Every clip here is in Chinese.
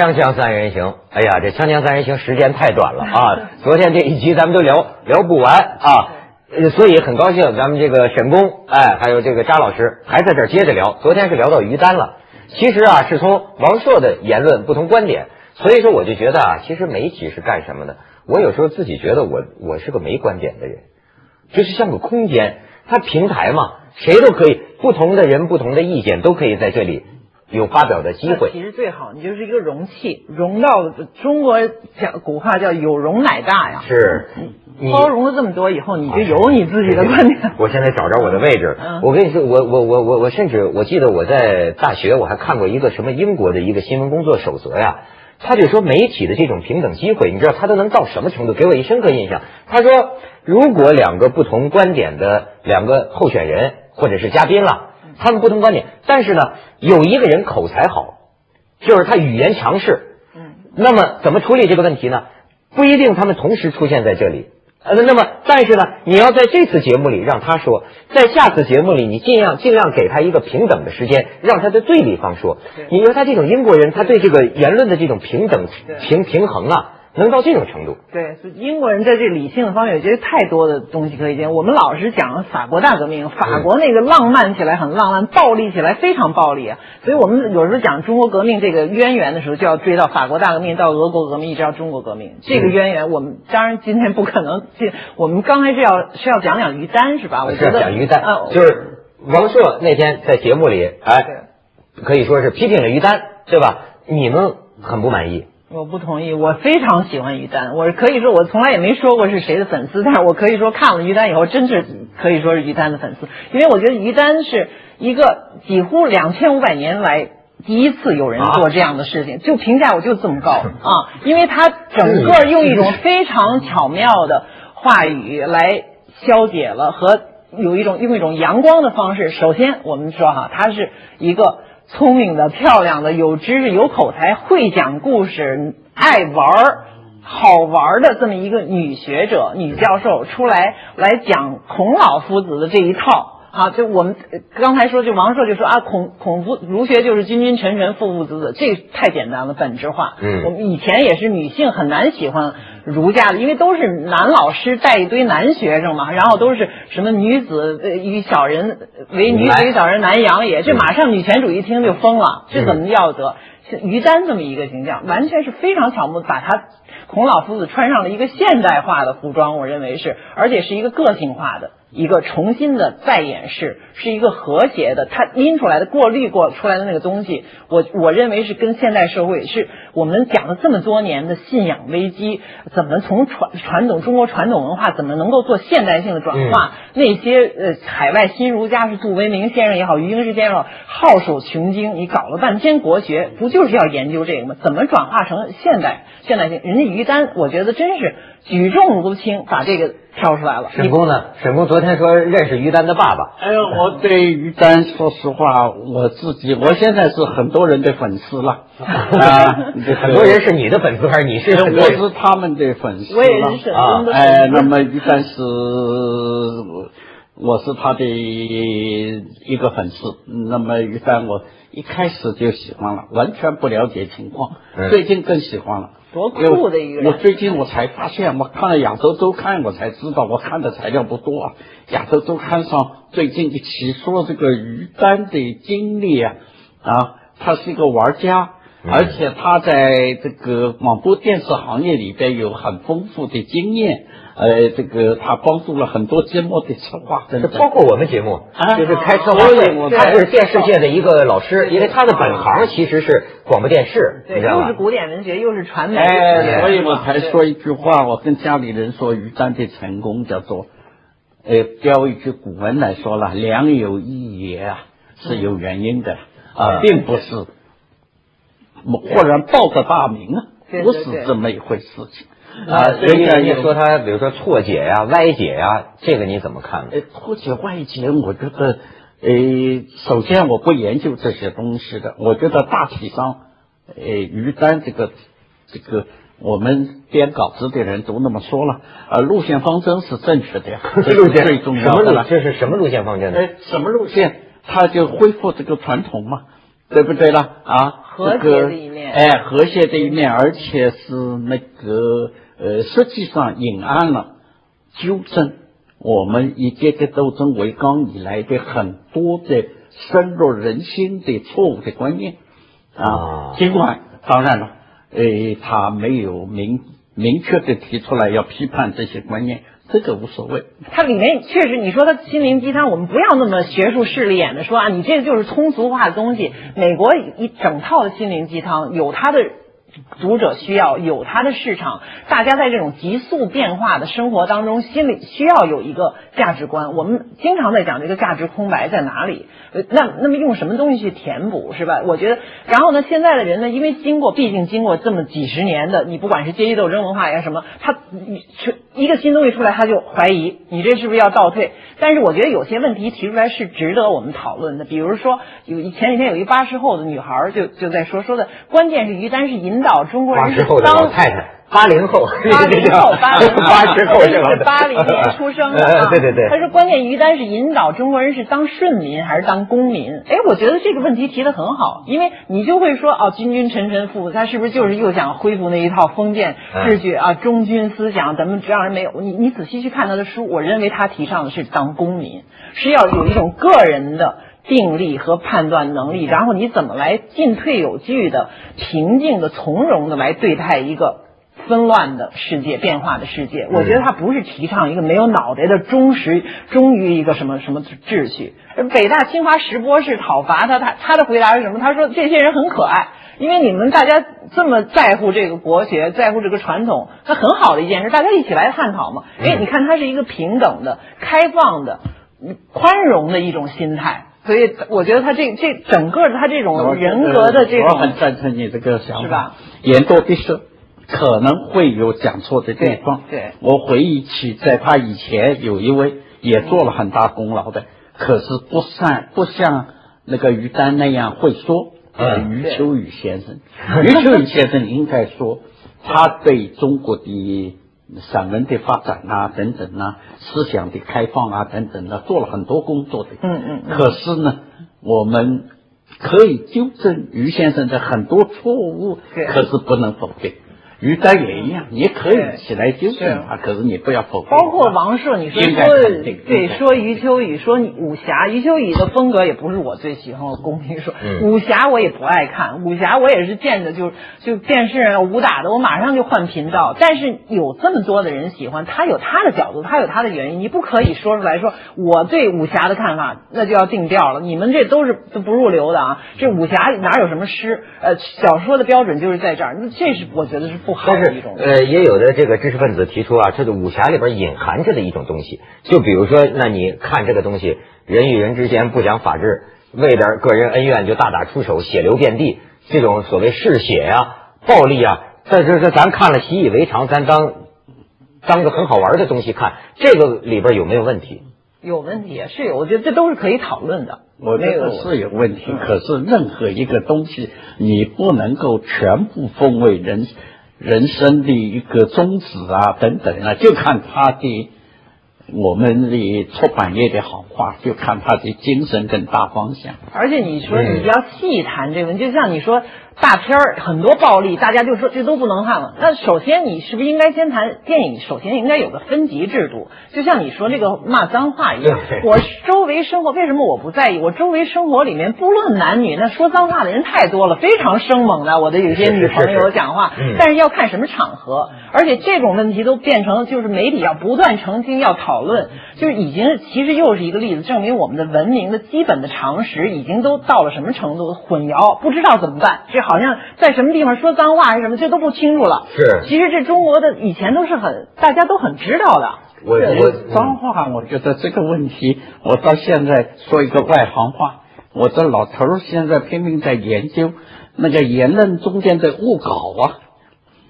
锵锵三人行，哎呀，这锵锵三人行时间太短了啊！昨天这一集咱们都聊聊不完啊，呃所以很高兴咱们这个沈工，哎，还有这个扎老师还在这儿接着聊。昨天是聊到于丹了，其实啊是从王朔的言论不同观点，所以说我就觉得啊，其实媒体是干什么的？我有时候自己觉得我我是个没观点的人，就是像个空间，它平台嘛，谁都可以，不同的人、不同的意见都可以在这里有发表的机会。其实最好你就是一个容器，容到中国讲古话叫有容乃大呀。是，你包容了这么多以后，你就有你自己的观点。我现在找着我的位置。嗯我跟你说，我我我我我甚至我记得我在大学我还看过一个什么英国的一个新闻工作守则呀。他就说媒体的这种平等机会，你知道他都能到什么程度？给我一深刻印象。他说，如果两个不同观点的两个候选人或者是嘉宾了，他们不同观点，但是呢，有一个人口才好，就是他语言强势，嗯，那么怎么处理这个问题呢？不一定他们同时出现在这里。呃，那么但是呢，你要在这次节目里让他说，在下次节目里你尽量尽量给他一个平等的时间，让他的对立方说。你说他这种英国人，他对这个言论的这种平等平平衡啊，能到这种程度。对，所以英国人在这理性的方面，我觉得太多的东西可以见。我们老是讲法国大革命，法国那个浪漫起来很浪漫，暴力起来非常暴力啊。所以我们有时候讲中国革命这个渊源的时候，就要追到法国大革命到俄国革命，一直到中国革命这个渊源。我们当然今天不可能进，我们刚才是要是要讲讲于丹是吧？我是觉得讲于丹，啊就是王朔那天在节目里，哎，可以说是批评了于丹，对吧？你们很不满意。我不同意，我非常喜欢于丹，我可以说我从来也没说过是谁的粉丝，但是我可以说看了于丹以后，真是可以说是于丹的粉丝，因为我觉得于丹是一个几乎两千五百年来第一次有人做这样的事情，就评价我就这么高 啊，因为他整个用一种非常巧妙的话语来消解了和有一种用一种阳光的方式。首先，我们说哈，他是一个聪明的、漂亮的、有知识、有口才、会讲故事、爱玩儿、好玩儿的这么一个女学者、女教授出来来讲孔老夫子的这一套。啊，就我们呃刚才说，就王朔就说啊，孔孔夫儒学就是君君臣臣父父子子，这太简单了，本质化。嗯我们以前也是女性很难喜欢儒家的，因为都是男老师带一堆男学生嘛，然后都是什么女子呃与小人为女子与小人难养也，这马上女权主义听就疯了，这怎么要得？于丹这么一个形象，完全是非常巧妙，把他孔老夫子穿上了一个现代化的服装，我认为是，而且是一个个性化的。一个重新的再演示，是一个和谐的，它拎出来的、过滤过出来的那个东西，我我认为是跟现代社会是我们讲了这么多年的信仰危机，怎么从传传统中国传统文化怎么能够做现代性的转化？那些呃海外新儒家是杜维明先生也好，余英时先生也好，好手穷经，你搞了半天国学，不就是要研究这个吗？怎么转化成现代现代性？人家于丹，我觉得真是举重如轻，把这个挑出来了。沈工呢？沈工昨天说认识于丹的爸爸，哎呀，我对于丹，说实话，我自己我现在是很多人的粉丝了 啊，很多人是你的粉丝还是你是我？是他们的粉丝了。我也是沈啊工的哎，粉丝那么于丹是，我是他的一个粉丝。那么于丹，我一开始就喜欢了，完全不了解情况，嗯最近更喜欢了。多酷的一个人我最近我才发现，我看了亚洲周刊，我才知道，我看的材料不多啊。亚洲周刊上最近就起诉了这个于丹的经历啊，啊，他是一个玩家，嗯而且他在这个广播电视行业里边有很丰富的经验，呃，这个他帮助了很多节目的策划等等。这包括我们节目，啊？就是开策划会他是电视界的一个老师，因为他的本行其实是广播电视，你对，知道吧？又是？古典文学，又是传媒，哎，所以我才说一句话，我跟家里人说，于丹的成功叫做，呃，标一句古文来说了，良有益也啊，是有原因的啊，嗯。并不是忽然报个大名啊，不是这么一回事情啊，所以人家说他，比如说错解呀、歪解呀，这个你怎么看呢？呃，脱解歪解，我觉得，呃，首先我不研究这些东西的，我觉得大体上，呃，于丹这个这个我们编稿子的人都那么说了，呃，路线方针是正确的呀，这是路线最重什么路要的了？。这是什么路线方针呢？哎，什么路线？他就恢复这个传统嘛，对不对啦？啊，和谐的一面，哎，和谐的一面，而且是那个呃，实际上隐含了纠正我们以阶级斗争为纲以来的很多的深入人心的错误的观念啊。尽管当然了，呃，他没有明明确的提出来要批判这些观念。这个无所谓，它里面确实，你说它心灵鸡汤，我们不要那么学术势利眼的说啊，你这个就是通俗化的东西。美国一整套的心灵鸡汤有它的。读者需要有它的市场，大家在这种急速变化的生活当中，心里需要有一个价值观。我们经常在讲这个价值空白在哪里？那那么用什么东西去填补，是吧？我觉得，然后呢，现在的人呢，因为经过，毕竟经过这么几十年的，你不管是阶级斗争文化呀什么，他一个新东西出来，他就怀疑你这是不是要倒退。但是我觉得有些问题提出来是值得我们讨论的，比如说有前几天有一八十后的女孩就就在说说的，关键是于丹是引导中国人八十后的老太太。八零后，八零后，八零后，八十后是八零年出生的。对对对。他说，关键于丹是引导中国人是当顺民还是当公民？哎，我觉得这个问题提的很好，因为你就会说，哦，君君臣臣父，他是不是就是又想恢复那一套封建秩序啊？忠君思想，咱们让人没有。你你仔细去看他的书，我认为他提倡的是当公民，是要有一种个人的定力和判断能力，然后你怎么来进退有据的、平静的、从容的来对待一个。纷乱的世界，变化的世界，我觉得他不是提倡一个没有脑袋的忠实忠于一个什么什么秩序。北大清华石博士讨伐他，他他的回答是什么？他说这些人很可爱，因为你们大家这么在乎这个国学，在乎这个传统，那很好的一件事，大家一起来探讨嘛。哎，你看他是一个平等的、开放的、宽容的一种心态，所以我觉得他这这整个他这种人格的这种，我很赞成你这个想法？言多必失。可能会有讲错的地方。对，我回忆起，在他以前有一位也做了很大功劳的，可是不善不像那个于丹那样会说。嗯，余秋雨先生，余秋雨先生应该说，他对中国的散文的发展啊，等等啊，思想的开放啊，等等啊，做了很多工作的。嗯嗯。可是呢，我们可以纠正于先生的很多错误，可是不能否定。于丹也一样，你可以起来纠正他，可是你不要否定。包括王朔，你说说对说余秋雨，说武侠，余秋雨的风格也不是我最喜欢。我公平说，武侠我也不爱看，武侠我也是见着就就电视上武打的，我马上就换频道。但是有这么多的人喜欢，他有他的角度，他有他的原因，你不可以说出来说我对武侠的看法，那就要定调了。你们这都是都不入流的啊！这武侠哪有什么诗？呃，小说的标准就是在这儿，那这是我觉得是不。但是，呃，也有的这个知识分子提出啊，这个武侠里边隐含着的一种东西，就比如说，那你看这个东西，人与人之间不讲法治，为点个人恩怨就大打出手，血流遍地，这种所谓嗜血呀、暴力啊，这这这，咱看了习以为常，咱当当个很好玩的东西看，这个里边有没有问题？有问题是有，我觉得这都是可以讨论的。我觉得是有问题，可是任何一个东西，你不能够全部奉为人。人生的一个宗旨啊，等等啊，就看他的我们的出版业的好坏，就看他的精神跟大方向。而且你说你要细谈这个，就像你说。大片儿很多暴力，大家就说这都不能看了。那首先你是不是应该先谈电影？首先应该有个分级制度，就像你说这个骂脏话一样。我周围生活为什么我不在意？我周围生活里面不论男女，那说脏话的人太多了，非常生猛的。我的有些女朋友讲话，但是要看什么场合。而且这种问题都变成就是媒体要不断澄清，要讨论，就是已经其实又是一个例子，证明我们的文明的基本的常识已经都到了什么程度？混淆，不知道怎么办。这好像在什么地方说脏话还是什么，这都不清楚了。是，其实这中国的以前都是很大家都很知道的。我我脏话，我觉得这个问题，我到现在说一个外行话，我这老头儿现在拼命在研究那个言论中间的误搞啊。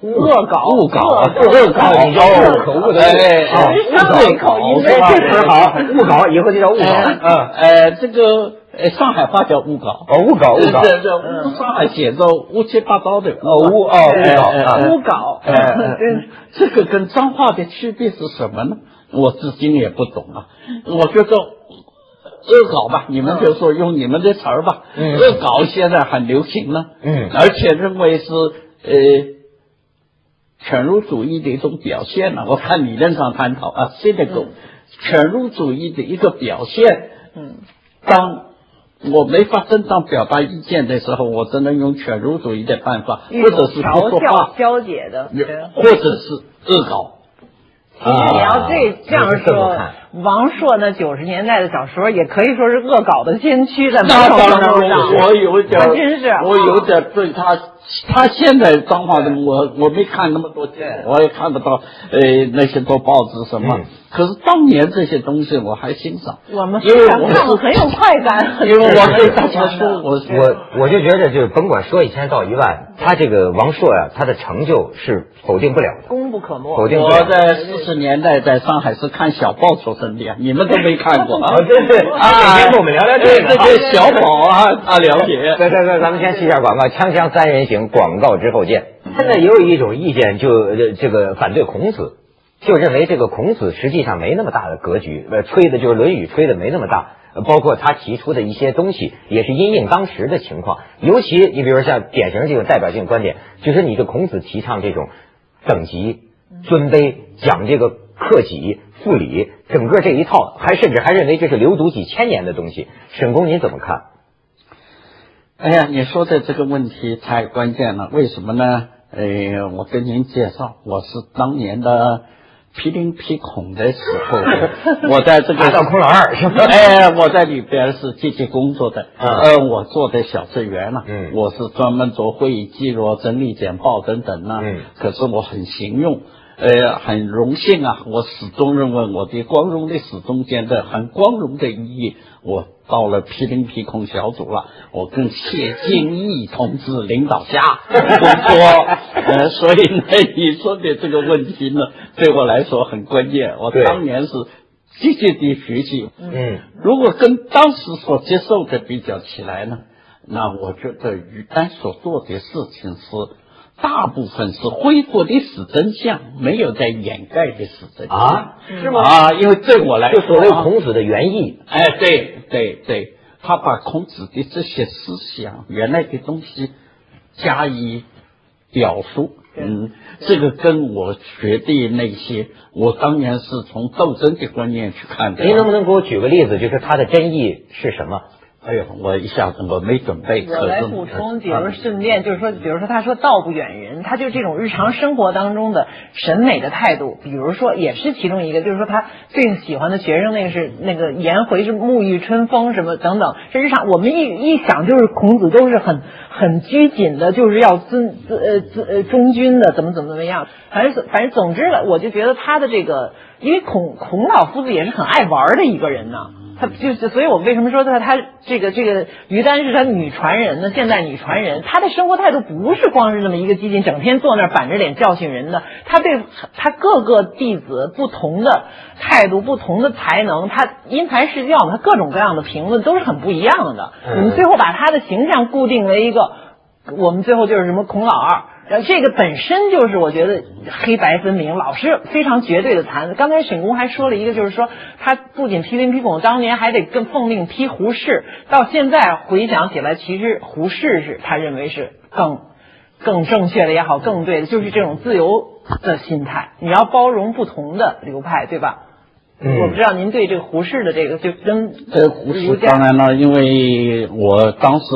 恶搞，恶搞，恶搞，你叫恶口误的，哎，对口音，这词好，误搞以后就叫误搞，嗯，呃，这个呃上海话叫误搞，哦，误搞，误搞，这这上海写作乌七八糟的，哦，误哦，误搞，误搞，嗯，这个跟脏话的区别是什么呢？我至今也不懂啊。我觉得恶搞吧，你们就说用你们的词儿吧，嗯。恶搞现在很流行了，嗯。而且认为是呃犬儒主义的一种表现呢、我看理论上探讨啊 a l 犬儒主义的一个表现。嗯，当我没法正当表达意见的时候，我只能用犬儒主义的办法，或者是不调教说话，消解的。或者是恶搞。其实你要这这样说看，王朔那九十年代的小说也可以说是恶搞的先驱，在某那种当然程度上，我我有点真是我有点对他，他现在脏话的我我没看那么多见，我也看不到呃那些多报纸什么嗯。可是当年这些东西我还欣赏，我们因为看我是很有快感，因为我很对大家说，我我我就觉得，就是甭管说一千道一万，他这个王朔呀、他的成就是否定不了的。功不可没。否定不了我。在四十年代在上海是看小报出生的呀，你们都没看过啊哦，？对对，啊，哪天跟我们聊聊这个啊。这些小宝啊，啊了解。对对对，咱们先去一下广告，锵锵三人行，广告之后见。现在也有一种意见就，呃这个反对孔子，就认为这个孔子实际上没那么大的格局，呃，吹的就是《论语》吹的没那么大。呃包括他提出的一些东西，也是因应当时的情况。尤其你比如像典型这种代表性观点，就是你的孔子提倡这种等级、尊卑，讲这个克己复礼，整个这一套，还甚至还认为这是流毒几千年的东西。沈公您怎么看？哎呀，你说的这个问题太关键了，为什么呢？呃，我跟您介绍，我是当年的批林批孔的时候，我在这个达到孔老二是吧哎，我在里边是积极工作的，嗯呃，我做的小职员了，嗯我是专门做会议记录、整理简报等等呢，嗯可是我很行用。呃，很荣幸啊！我始终认为我的光荣历史中间的很光荣的意义，我到了批林批孔小组了，我跟谢金义同志领导下工作，呃，所以呢，你说的这个问题呢，对我来说很关键。我当年是积极的学习，嗯如果跟当时所接受的比较起来呢，那我觉得于丹所做的事情是大部分是恢复历史真相，没有在掩盖的史真相啊，是吗？啊，因为对我来就，所谓孔子的原意，哎，对对对，他把孔子的这些思想原来的东西加以表述。嗯，这个跟我学的那些，我当年是从斗争的观念去看的。您能不能给我举个例子，就是他的真意是什么？哎呦，我一下子我没准备，我来补充，比啊如顺便就是说，比如说他说道不远人，他就这种日常生活当中的审美的态度，比如说也是其中一个，就是说他最喜欢的学生那个是那个颜回是沐浴春风什么等等，这日常我们一一想就是孔子都是很很拘谨的，就是要尊尊呃尊呃忠君的，怎么怎么怎么样，反正反正总之了，我就觉得他的这个，因为孔孔老夫子也是很爱玩的一个人呐。他就是，所以我为什么说他他这个这个于丹是他女传人呢？现代女传人，她的生活态度不是光是这么一个激进，整天坐那儿板着脸教训人的。他对他各个弟子不同的态度、不同的才能，他因材施教，他各种各样的评论都是很不一样的。嗯我们最后把他的形象固定为一个，我们最后就是什么孔老二。然后这个本身就是我觉得黑白分明，老是非常绝对的谈。刚才沈工还说了一个，就是说他不仅批林批孔，当年还得更奉命批胡适。到现在回想起来，其实胡适是他认为是更更正确的也好，更对的，就是这种自由的心态。你要包容不同的流派，对吧？嗯我不知道您对这个胡适的这个就跟这胡适当然了，因为我当时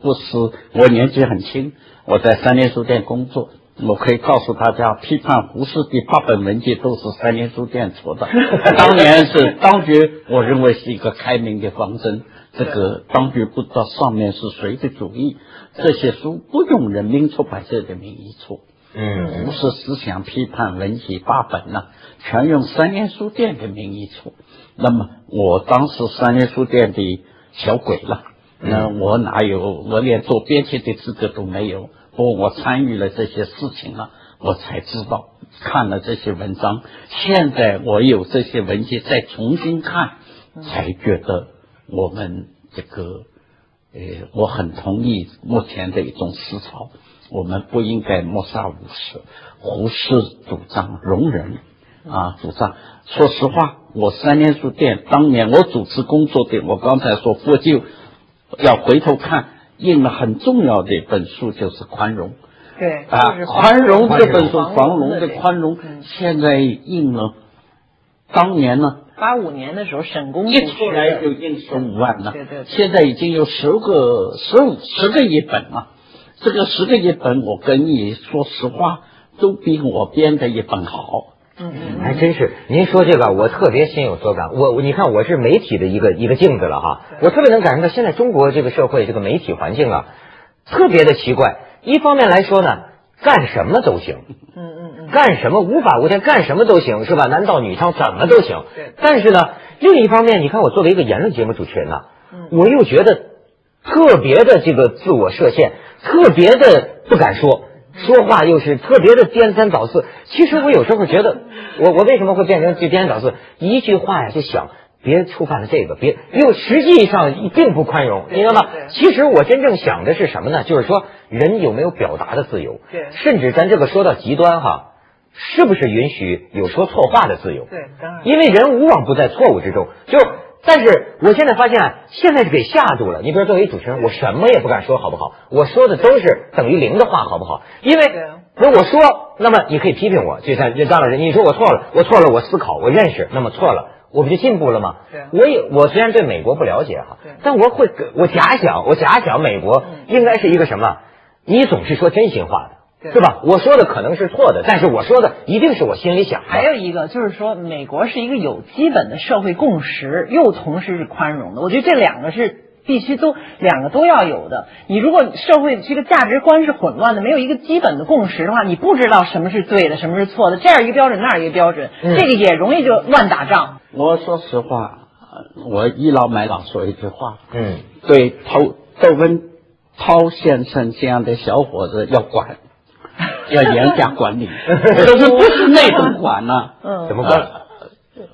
不是我年纪很轻，我在三联书店工作，我可以告诉大家，批判胡适的八本文集都是三联书店出的。当年是当局，我认为是一个开明的方针。这个当局不知道上面是谁的主意，这些书不用人民出版社的名义出。嗯胡适思想批判文集八本呢、全用三联书店的名义出。那么我当时三联书店的小鬼了，那我哪有我连做编辑的资格都没有。不过我参与了这些事情了，我才知道看了这些文章。现在我有这些文件再重新看，才觉得我们这个呃，我很同意目前的一种思潮，我们不应该抹杀胡适。胡适主张容忍，啊主张。说实话，我三联书店当年我主持工作的，我刚才说佛教要回头看，印了很重要的一本书就是《宽容》。对，啊就是，宽容这本书，黄黄龙的宽容嗯，现在印了，当年呢八五年的时候，沈公一主出来就印十五万了对对对，现在已经有十个、十五、十个一本了。这个十个一本，我跟你说实话，都比我编的一本好。嗯嗯还真是，您说这个我特别心有所感。我我你看我是媒体的一个一个镜子了哈，我特别能感受到现在中国这个社会这个媒体环境啊，特别的奇怪。一方面来说呢，干什么都行，嗯嗯嗯，干什么无法无天，干什么都行，是吧？男盗女娼怎么都行对。但是呢，另一方面，你看我作为一个言论节目主持人呢、嗯我又觉得特别的这个自我设限，特别的不敢说。说话又是特别的颠三倒四。其实我有时候觉得，我我为什么会变成这颠三倒四？一句话呀，就想别触犯了这个，别又实际上并不宽容，你知道吗？其实我真正想的是什么呢？就是说人有没有表达的自由？对甚至咱这个说到极端哈，是不是允许有说错话的自由？对，当然，因为人无往不在错误之中。就，但是我现在发现啊，现在是给吓住了。你比如作为主持人，我什么也不敢说，好不好？我说的都是等于零的话，好不好？因为如果说，那么你可以批评我，就像就张老师，你说我错了，我错了，我思考，我认识，那么错了。我不就进步了吗？我也我虽然对美国不了解哈，但我会我假想，我假想美国嗯应该是一个什么？你总是说真心话的，是吧？我说的可能是错的，但是我说的一定是我心里想的。还有一个就是说，美国是一个有基本的社会共识，又同时是宽容的。我觉得这两个是必须都两个都要有的。你如果社会这个价值观是混乱的，没有一个基本的共识的话，你不知道什么是对的，什么是错的，这样一个标准，那样一个标准，嗯这个也容易就乱打仗。我说实话，呃我倚老卖老说一句话，嗯，对窦窦文涛先生这样的小伙子要管，要严加管理，可是不是那种管呢、嗯怎么管？呃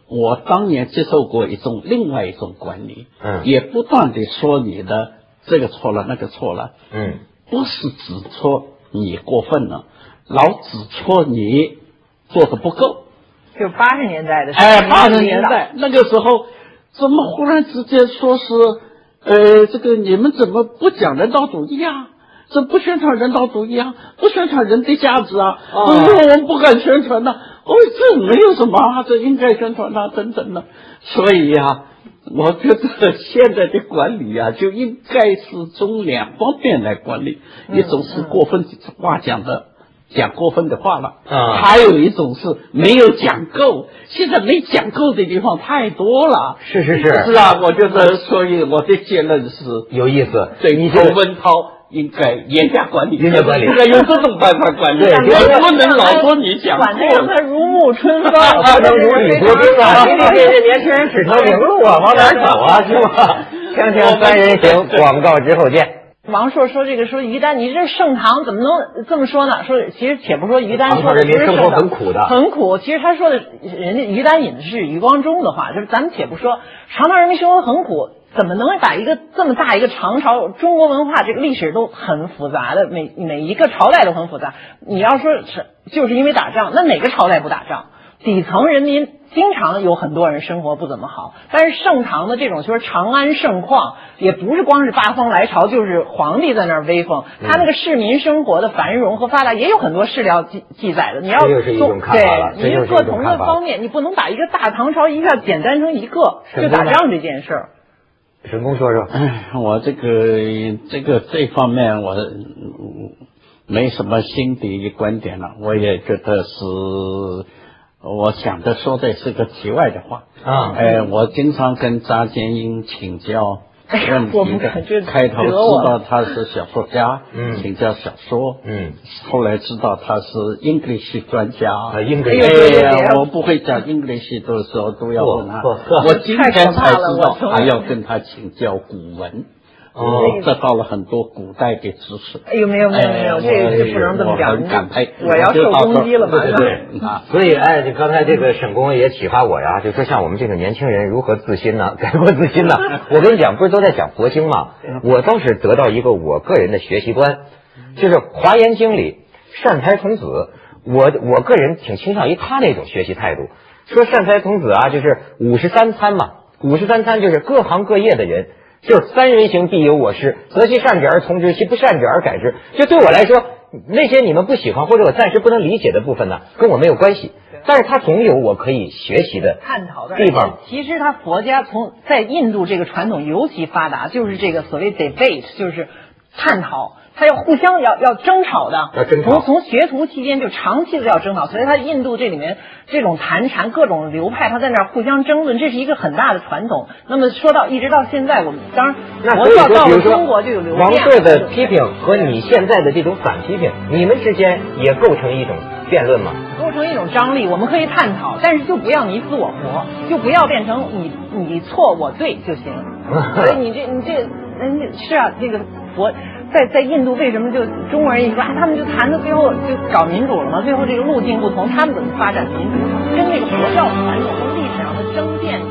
我当年接受过一种另外一种管理，嗯也不断的说你的这个错了，那个错了，嗯不是指出你过分了，老指出你做的不够。就八十年代的时候，哎，八十年代那个时候，怎么忽然之间说是，呃，这个你们怎么不讲人道主义啊？怎么不宣传人道主义啊？不宣传人的价值啊？我们不敢宣传呐、哦，这没有什么啊，这应该宣传啊，等等的。所以呀、我觉得现在的管理啊，就应该是从两方面来管理，嗯一种是过分话讲的。讲过分的话了，啊还有一种是没有讲够，现在没讲够的地方太多了。是是是，是啊，我觉得，所以我的结论是，有意思。对你这个文涛应该严加管理，严加管理。应该用这种办法管理，对我不能老说你讲管的让他如沐春风，不能如履薄冰啊！这年轻人指条明路啊，往哪儿走啊？是吧？锵锵三人行，广告之后见。王朔说这个说于丹，你这盛唐怎么能这么说呢？说其实且不说于丹说的不是人民生活很苦的很苦。其实他说的，人家于丹引的是余光中的话，就是咱们且不说唐朝人民生活很苦，怎么能把一个这么大一个唐朝中国文化这个历史都很复杂的，每每一个朝代都很复杂。你要说是就是因为打仗，那哪个朝代不打仗？底层人民经常有很多人生活不怎么好，但是盛唐的这种就是长安盛况，也不是光是八方来朝，就是皇帝在那儿威风。他那个市民生活的繁荣和发达，也有很多史料记记载的。你要对，你各同种看法的方面，你不能把一个大唐朝一下简单成一个，就打仗这件事儿。沈工说说，哎，我这个这个这方面我嗯没什么新的观点了，我也觉得是，我想的说的是个题外的话。啊。哎，我经常跟张建英请教问我们题的感觉，开头知道他是小说家，嗯。请教小说，嗯，后来知道他是 English 专家，啊哎呀，我不会讲 English 的时候都要问 我今天才知道还要跟他请教古文，哦我得到了很多古代的知识。哎呦，没有没有没有，哎这个是不能这么讲。我很感佩，我要受攻击了，嘛。对对对啊。所以，哎，你刚才这个沈工也启发我呀，就说像我们这个年轻人如何自新呢？改过自新呢？我跟你讲，不是都在讲佛经吗？我倒是得到一个我个人的学习观，就是《华严经》里善财童子，我我个人挺倾向于他那种学习态度。说善财童子啊，就是五十三参嘛，五十三参就是各行各业的人，就是三人行必有我师，择其善者而从之，其不善者而改之。就对我来说，那些你们不喜欢或者我暂时不能理解的部分呢，跟我没有关系。但是它总有我可以学习的探讨的地方。其实他佛家从在印度这个传统尤其发达，就是这个所谓 debate，就是探讨。他要互相要要争吵的，要争吵从从学徒期间就长期的要争吵，所以他印度这里面这种谈禅各种流派，他在那儿互相争论，这是一个很大的传统。那么说到一直到现在，我们当然佛教到了中国就有流王变朔的批评和你现在的这种反批评，你们之间也构成一种辩论吗？构成一种张力，我们可以探讨，但是就不要你死我活，就不要变成你你错我对就行。所以你这你这嗯是啊，那个佛在在印度为什么就中国人一说啊，他们就谈到最后就搞民主了嘛？最后这个路径不同，他们怎么发展民主，跟那个佛教传统和历史上的争辩。